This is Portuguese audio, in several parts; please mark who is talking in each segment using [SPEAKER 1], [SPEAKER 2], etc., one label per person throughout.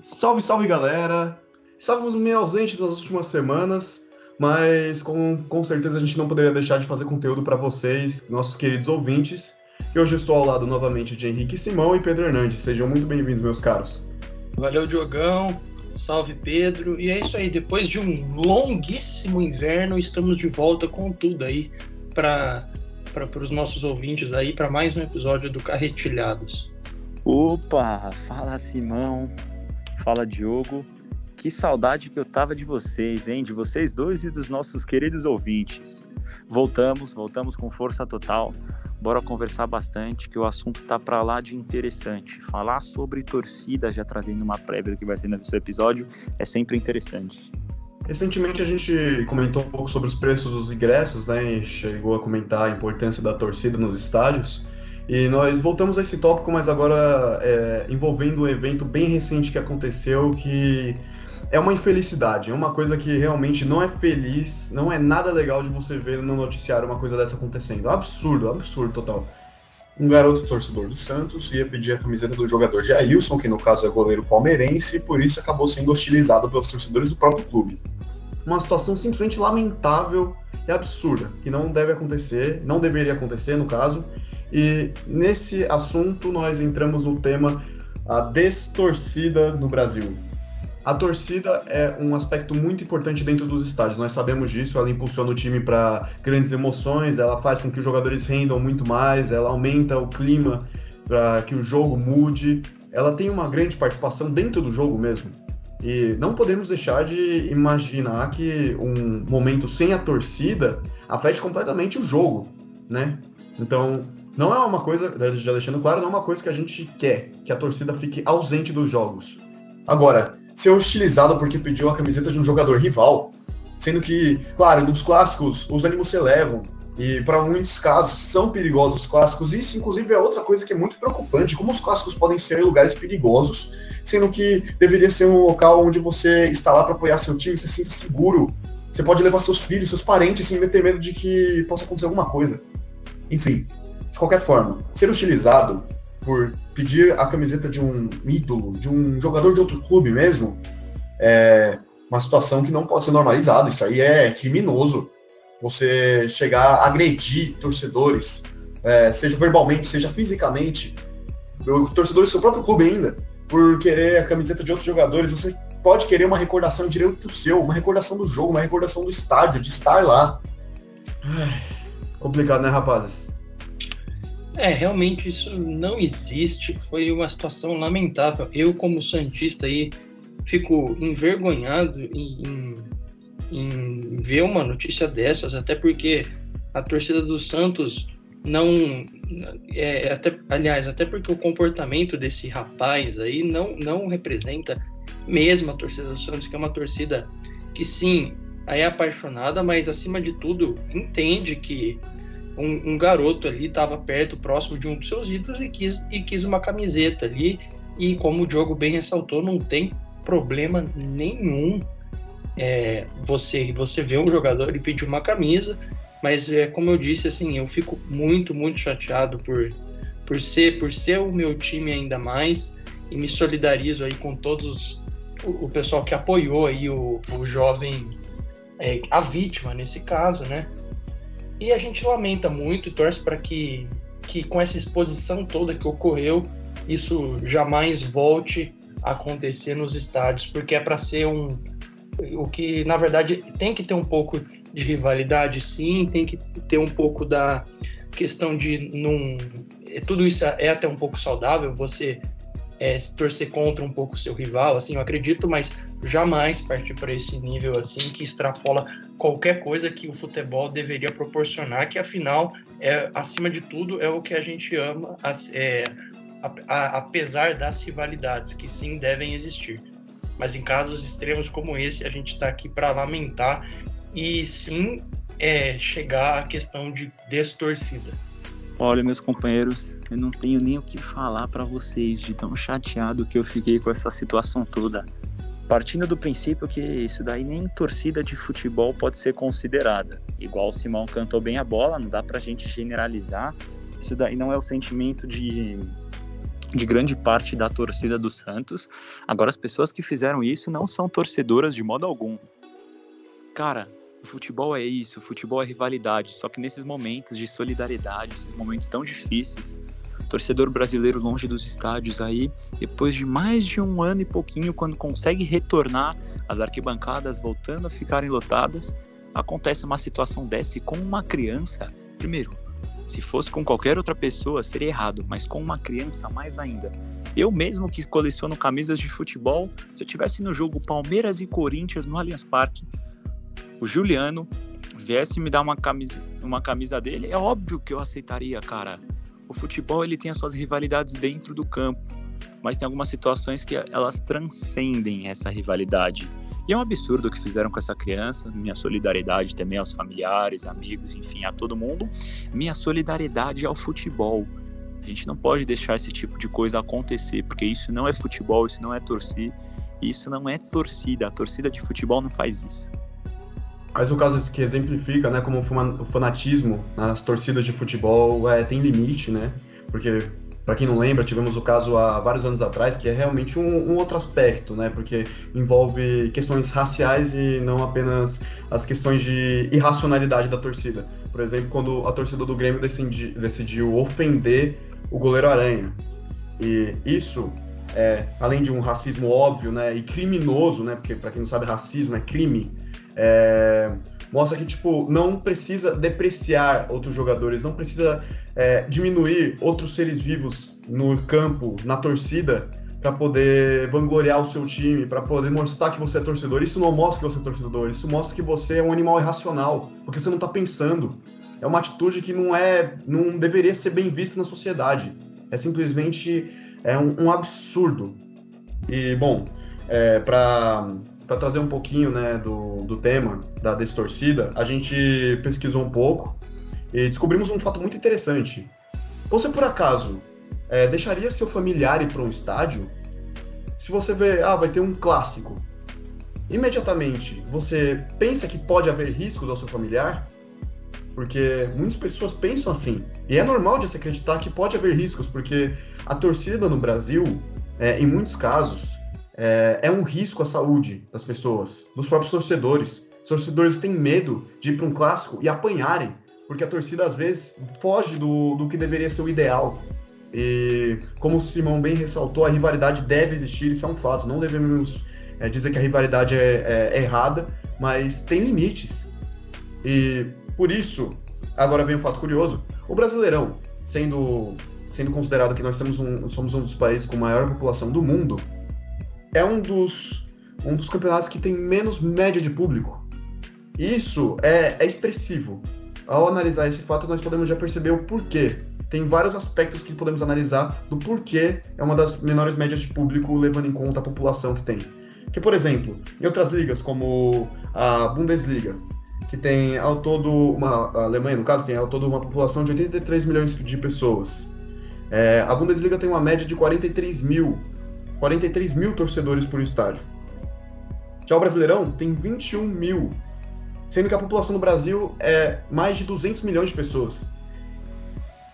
[SPEAKER 1] Salve, salve galera! Estávamos meio ausentes nas últimas semanas, mas com, com certeza a gente não poderia deixar de fazer conteúdo para vocês, nossos queridos ouvintes. E hoje eu estou ao lado novamente de Henrique Simão e Pedro Hernandes. Sejam muito bem-vindos, meus caros.
[SPEAKER 2] Valeu, Diogão. Salve, Pedro. E é isso aí. Depois de um longuíssimo inverno, estamos de volta com tudo aí para para os nossos ouvintes aí para mais um episódio do Carretilhados.
[SPEAKER 3] Opa, fala Simão, fala Diogo. Que saudade que eu tava de vocês, hein? De vocês dois e dos nossos queridos ouvintes. Voltamos, voltamos com força total. Bora conversar bastante, que o assunto tá para lá de interessante. Falar sobre torcida, já trazendo uma prévia do que vai ser nesse episódio, é sempre interessante.
[SPEAKER 1] Recentemente a gente comentou um pouco sobre os preços dos ingressos, né? E chegou a comentar a importância da torcida nos estádios. E nós voltamos a esse tópico, mas agora é, envolvendo um evento bem recente que aconteceu que é uma infelicidade, é uma coisa que realmente não é feliz, não é nada legal de você ver no noticiário uma coisa dessa acontecendo. Absurdo, absurdo total. Um garoto torcedor do Santos ia pedir a camiseta do jogador Jailson, que no caso é goleiro palmeirense, e por isso acabou sendo hostilizado pelos torcedores do próprio clube uma situação simplesmente lamentável e absurda, que não deve acontecer, não deveria acontecer no caso. E nesse assunto nós entramos no tema a destorcida no Brasil. A torcida é um aspecto muito importante dentro dos estádios, nós sabemos disso, ela impulsiona o time para grandes emoções, ela faz com que os jogadores rendam muito mais, ela aumenta o clima para que o jogo mude, ela tem uma grande participação dentro do jogo mesmo. E não podemos deixar de imaginar que um momento sem a torcida afete completamente o jogo, né? Então, não é uma coisa, já deixando claro, não é uma coisa que a gente quer, que a torcida fique ausente dos jogos. Agora, ser hostilizado porque pediu a camiseta de um jogador rival, sendo que, claro, nos clássicos os ânimos se elevam, e para muitos casos são perigosos os clássicos. Isso, inclusive, é outra coisa que é muito preocupante: como os clássicos podem ser lugares perigosos, sendo que deveria ser um local onde você está lá para apoiar seu time, você se sinta seguro. Você pode levar seus filhos, seus parentes, sem ter medo de que possa acontecer alguma coisa. Enfim, de qualquer forma, ser utilizado por pedir a camiseta de um ídolo, de um jogador de outro clube mesmo, é uma situação que não pode ser normalizada. Isso aí é criminoso você chegar a agredir torcedores, é, seja verbalmente, seja fisicamente, torcedores do seu próprio clube ainda, por querer a camiseta de outros jogadores, você pode querer uma recordação direito seu, uma recordação do jogo, uma recordação do estádio, de estar lá. complicado, né, rapazes?
[SPEAKER 2] É, realmente isso não existe. Foi uma situação lamentável. Eu, como Santista, aí, fico envergonhado em, em ver uma notícia dessas, até porque a torcida do Santos não. É, até, aliás, até porque o comportamento desse rapaz aí não, não representa mesmo a torcida do Santos, que é uma torcida que sim, é apaixonada, mas acima de tudo entende que um, um garoto ali estava perto, próximo de um dos seus ídolos e quis, e quis uma camiseta ali. E como o Diogo bem ressaltou, não tem problema nenhum é, você você vê um jogador e pedir uma camisa, mas é como eu disse assim, eu fico muito muito chateado por por ser por ser o meu time ainda mais e me solidarizo aí com todos o, o pessoal que apoiou aí o, o jovem é, a vítima nesse caso, né? E a gente lamenta muito e torce para que que com essa exposição toda que ocorreu isso jamais volte a acontecer nos estádios, porque é para ser um, o que na verdade tem que ter um pouco de rivalidade, sim, tem que ter um pouco da questão de não. Tudo isso é até um pouco saudável, você é, torcer contra um pouco o seu rival, assim, eu acredito, mas jamais partir para esse nível assim que extrapola qualquer coisa que o futebol deveria proporcionar, que afinal, é, acima de tudo, é o que a gente ama, é, apesar das rivalidades que sim devem existir. Mas em casos extremos como esse, a gente está aqui para lamentar e sim é, chegar à questão de destorcida.
[SPEAKER 3] Olha, meus companheiros, eu não tenho nem o que falar para vocês de tão chateado que eu fiquei com essa situação toda. Partindo do princípio que isso daí nem torcida de futebol pode ser considerada. Igual o Simão cantou bem a bola, não dá pra gente generalizar. Isso daí não é o sentimento de de grande parte da torcida do Santos. Agora, as pessoas que fizeram isso não são torcedoras de modo algum. Cara, o futebol é isso, o futebol é rivalidade, só que nesses momentos de solidariedade, esses momentos tão difíceis, torcedor brasileiro longe dos estádios aí, depois de mais de um ano e pouquinho, quando consegue retornar, as arquibancadas voltando a ficarem lotadas, acontece uma situação dessa e com uma criança, primeiro, se fosse com qualquer outra pessoa, seria errado, mas com uma criança, mais ainda. Eu mesmo que coleciono camisas de futebol, se eu tivesse no jogo Palmeiras e Corinthians no Allianz Parque, o Juliano viesse me dar uma camisa, uma camisa dele, é óbvio que eu aceitaria, cara. O futebol ele tem as suas rivalidades dentro do campo, mas tem algumas situações que elas transcendem essa rivalidade. E é um absurdo o que fizeram com essa criança. Minha solidariedade também aos familiares, amigos, enfim, a todo mundo. Minha solidariedade ao futebol. A gente não pode deixar esse tipo de coisa acontecer, porque isso não é futebol, isso não é torcer, isso não é torcida. A torcida de futebol não faz isso.
[SPEAKER 1] Mas o caso que exemplifica, né, como o fanatismo nas torcidas de futebol é, tem limite, né? Porque, para quem não lembra, tivemos o caso há vários anos atrás, que é realmente um, um, outro aspecto, né? Porque envolve questões raciais e não apenas as questões de irracionalidade da torcida. Por exemplo, quando a torcida do Grêmio decidi, decidiu ofender o goleiro Aranha. E isso é, além de um racismo óbvio, né, e criminoso, né, porque para quem não sabe, racismo é crime, é, mostra que, tipo, não precisa depreciar outros jogadores, não precisa é, diminuir outros seres vivos no campo, na torcida, para poder vangloriar o seu time, para poder mostrar que você é torcedor. Isso não mostra que você é torcedor, isso mostra que você é um animal irracional, porque você não está pensando. É uma atitude que não é, não deveria ser bem vista na sociedade. É simplesmente é um, um absurdo. E bom, é, para para trazer um pouquinho né, do, do tema da distorcida, a gente pesquisou um pouco e descobrimos um fato muito interessante. Você, por acaso, é, deixaria seu familiar ir para um estádio? Se você vê, ah, vai ter um clássico, imediatamente você pensa que pode haver riscos ao seu familiar? Porque muitas pessoas pensam assim. E é normal de se acreditar que pode haver riscos, porque a torcida no Brasil, é, em muitos casos, é, é um risco à saúde das pessoas, dos próprios torcedores. Os torcedores têm medo de ir para um clássico e apanharem, porque a torcida às vezes foge do, do que deveria ser o ideal. E como o Simão bem ressaltou, a rivalidade deve existir, isso é um fato. Não devemos é, dizer que a rivalidade é, é, errada, mas tem limites. E por isso, agora vem um fato curioso: o Brasileirão, sendo, sendo considerado que nós temos um, somos um dos países com maior população do mundo, é um dos, um dos campeonatos que tem menos média de público. Isso é, é expressivo. Ao analisar esse fato, nós podemos já perceber o porquê. Tem vários aspectos que podemos analisar do porquê é uma das menores médias de público, levando em conta a população que tem. Que, por exemplo, em outras ligas, como a Bundesliga, que tem ao todo, uma, a Alemanha, no caso, tem ao todo uma população de 83 milhões de pessoas. É, a Bundesliga tem uma média de 43 mil 43 mil torcedores por estádio. Já o Brasileirão tem 21 mil, sendo que a população do Brasil é mais de 200 milhões de pessoas.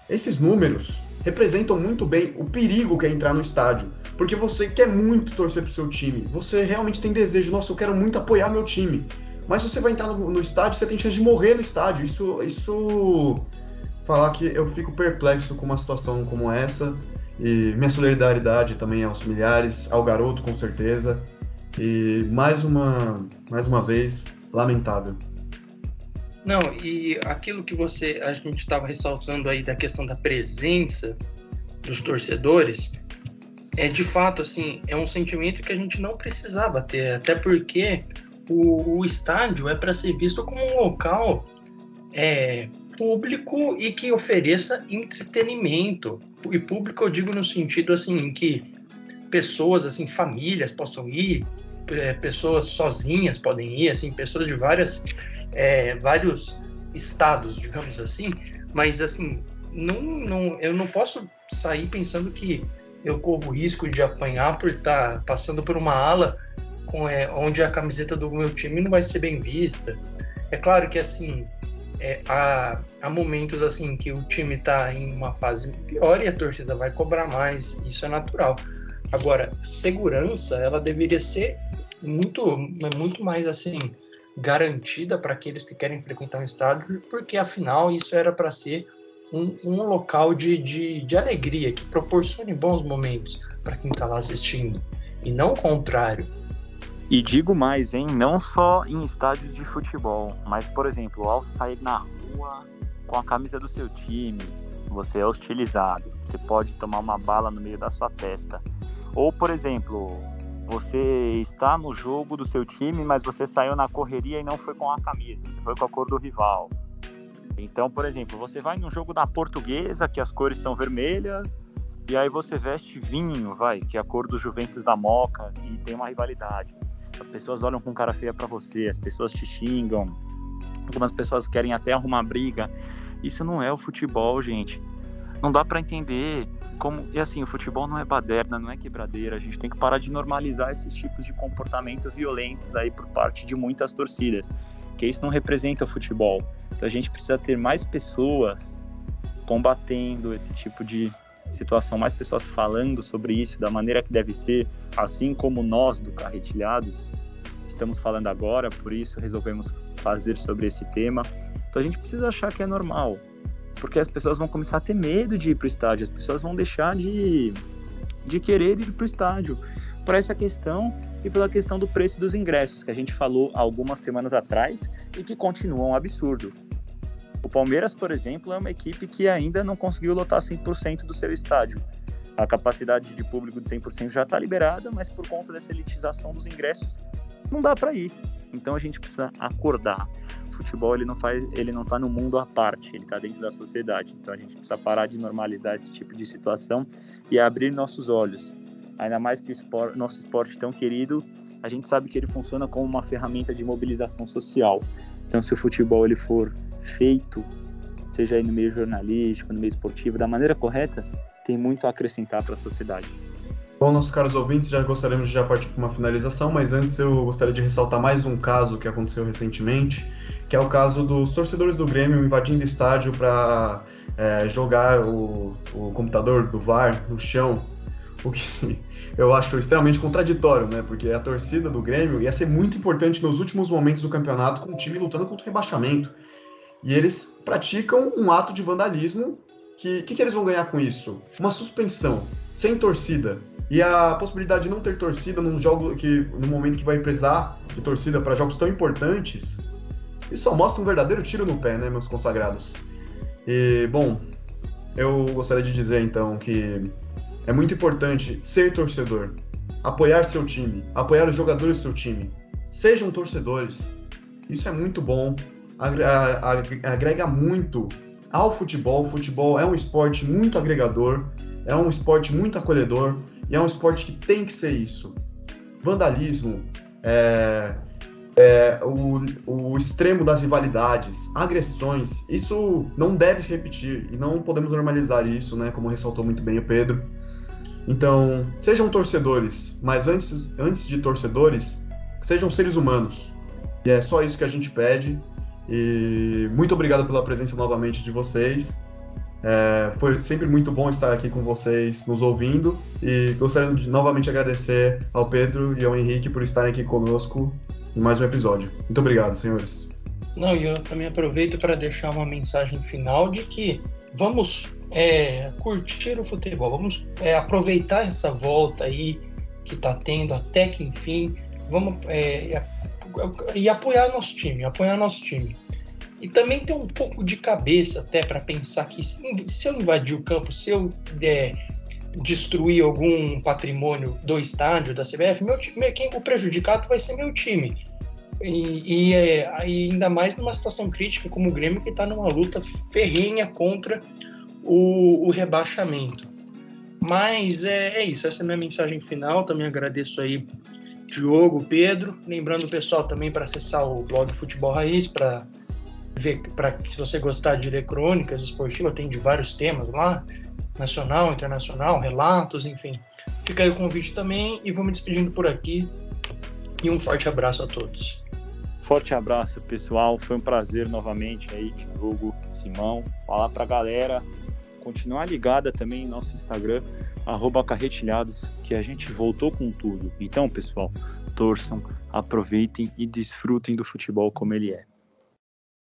[SPEAKER 1] Esses números representam muito bem o perigo que é entrar no estádio, porque você quer muito torcer pro seu time, você realmente tem desejo, nossa, eu quero muito apoiar meu time. Mas se você vai entrar no, no estádio, você tem chance de morrer no estádio. Isso, isso falar que eu fico perplexo com uma situação como essa e minha solidariedade também aos familiares, ao garoto com certeza. E mais uma, mais uma vez, lamentável.
[SPEAKER 2] Não, e aquilo que você a gente estava ressaltando aí da questão da presença dos torcedores, é de fato assim, é um sentimento que a gente não precisava ter, até porque o, o estádio é para ser visto como um local é, público e que ofereça entretenimento. E público eu digo no sentido assim que pessoas, assim, famílias possam ir, é, pessoas sozinhas podem ir, assim, pessoas de várias, é, vários estados, digamos assim. Mas assim, não, não, eu não posso sair pensando que eu corro risco de apanhar por estar passando por uma ala com, é, onde a camiseta do meu time não vai ser bem vista. É claro que assim é, há, há momentos assim que o time está em uma fase pior e a torcida vai cobrar mais, isso é natural. Agora, segurança, ela deveria ser muito, muito mais assim garantida para aqueles que querem frequentar um estádio, porque afinal isso era para ser um, um, local de, de, de alegria, que proporcione bons momentos para quem está lá assistindo, e não o contrário.
[SPEAKER 3] E digo mais, hein? Não só em estádios de futebol, mas, por exemplo, ao sair na rua com a camisa do seu time, você é hostilizado. Você pode tomar uma bala no meio da sua testa. Ou, por exemplo, você está no jogo do seu time, mas você saiu na correria e não foi com a camisa, você foi com a cor do rival. Então, por exemplo, você vai no jogo da portuguesa, que as cores são vermelhas, e aí você veste vinho, vai, que é a cor do Juventus da Moca, e tem uma rivalidade. As pessoas olham com cara feia para você, as pessoas te xingam, algumas pessoas querem até arrumar briga. Isso não é o futebol, gente. Não dá para entender como e assim o futebol não é baderna, não é quebradeira. A gente tem que parar de normalizar esses tipos de comportamentos violentos aí por parte de muitas torcidas, que isso não representa o futebol. Então a gente precisa ter mais pessoas combatendo esse tipo de situação, mais pessoas falando sobre isso da maneira que deve ser, assim como nós do Carretilhados estamos falando agora, por isso resolvemos fazer sobre esse tema. Então a gente precisa achar que é normal, porque as pessoas vão começar a ter medo de ir para o estádio, as pessoas vão deixar de, de querer ir para o estádio por essa questão e pela questão do preço dos ingressos, que a gente falou algumas semanas atrás e que continua um absurdo. O Palmeiras, por exemplo, é uma equipe que ainda não conseguiu lotar 100% do seu estádio. A capacidade de público de 100% já está liberada, mas por conta dessa elitização dos ingressos, não dá para ir. Então a gente precisa acordar. O futebol ele não faz, ele não está no mundo à parte, ele está dentro da sociedade. Então a gente precisa parar de normalizar esse tipo de situação e abrir nossos olhos. Ainda mais que o esporte, nosso esporte tão querido, a gente sabe que ele funciona como uma ferramenta de mobilização social. Então se o futebol ele for feito, seja aí no meio jornalístico, no meio esportivo, da maneira correta, tem muito a acrescentar para a sociedade.
[SPEAKER 1] Bom, nossos caros ouvintes, já gostaríamos de já partir para uma finalização, mas antes eu gostaria de ressaltar mais um caso que aconteceu recentemente, que é o caso dos torcedores do Grêmio invadindo estádio para é, jogar o, o computador do VAR no chão, o que eu acho extremamente contraditório, né? Porque a torcida do Grêmio ia ser muito importante nos últimos momentos do campeonato com o time lutando contra o rebaixamento. E eles praticam um ato de vandalismo. Que que, que eles vão ganhar com isso? Uma suspensão, sem torcida. E a possibilidade de não ter torcida num jogo que no momento que vai precisar de torcida para jogos tão importantes, isso só mostra um verdadeiro tiro no pé, né, meus consagrados. E bom, eu gostaria de dizer então que é muito importante ser torcedor, apoiar seu time, apoiar os jogadores do seu time. Sejam torcedores. Isso é muito bom agrega muito ao futebol. O futebol é um esporte muito agregador, é um esporte muito acolhedor e é um esporte que tem que ser isso. Vandalismo, é, é, o, o extremo das rivalidades, agressões, isso não deve se repetir e não podemos normalizar isso, né? Como ressaltou muito bem o Pedro. Então, sejam torcedores, mas antes, antes de torcedores, sejam seres humanos. E é só isso que a gente pede. E muito obrigado pela presença novamente de vocês. É, foi sempre muito bom estar aqui com vocês, nos ouvindo. E gostaria de novamente agradecer ao Pedro e ao Henrique por estarem aqui conosco em mais um episódio. Muito obrigado, senhores.
[SPEAKER 2] Não, e eu também aproveito para deixar uma mensagem final de que vamos é, curtir o futebol, vamos é, aproveitar essa volta aí que está tendo até que enfim, vamos é, e apoiar nosso time, apoiar nosso time. E também ter um pouco de cabeça até para pensar que se, eu invadir o campo, se eu é, destruir algum patrimônio do estádio da CBF, meu, quem o prejudicado vai ser meu time. E, e, é, ainda mais numa situação crítica como o Grêmio que está numa luta ferrenha contra o, o rebaixamento. Mas é, é, isso, essa é a minha mensagem final. Também agradeço aí Diogo, Pedro. Lembrando o pessoal também para acessar o blog Futebol Raiz para ver, para se você gostar de ler crônicas esportivas, tem de vários temas lá, nacional, internacional, relatos, enfim. Fica aí o convite também e vou me despedindo por aqui. E um forte abraço a todos.
[SPEAKER 3] Forte abraço, pessoal. Foi um prazer novamente aí, Diogo, Simão. Falar pra galera continuar ligada também em nosso Instagram, carretilhados, que a gente voltou com tudo. Então, pessoal, torçam, aproveitem e desfrutem do futebol como ele é.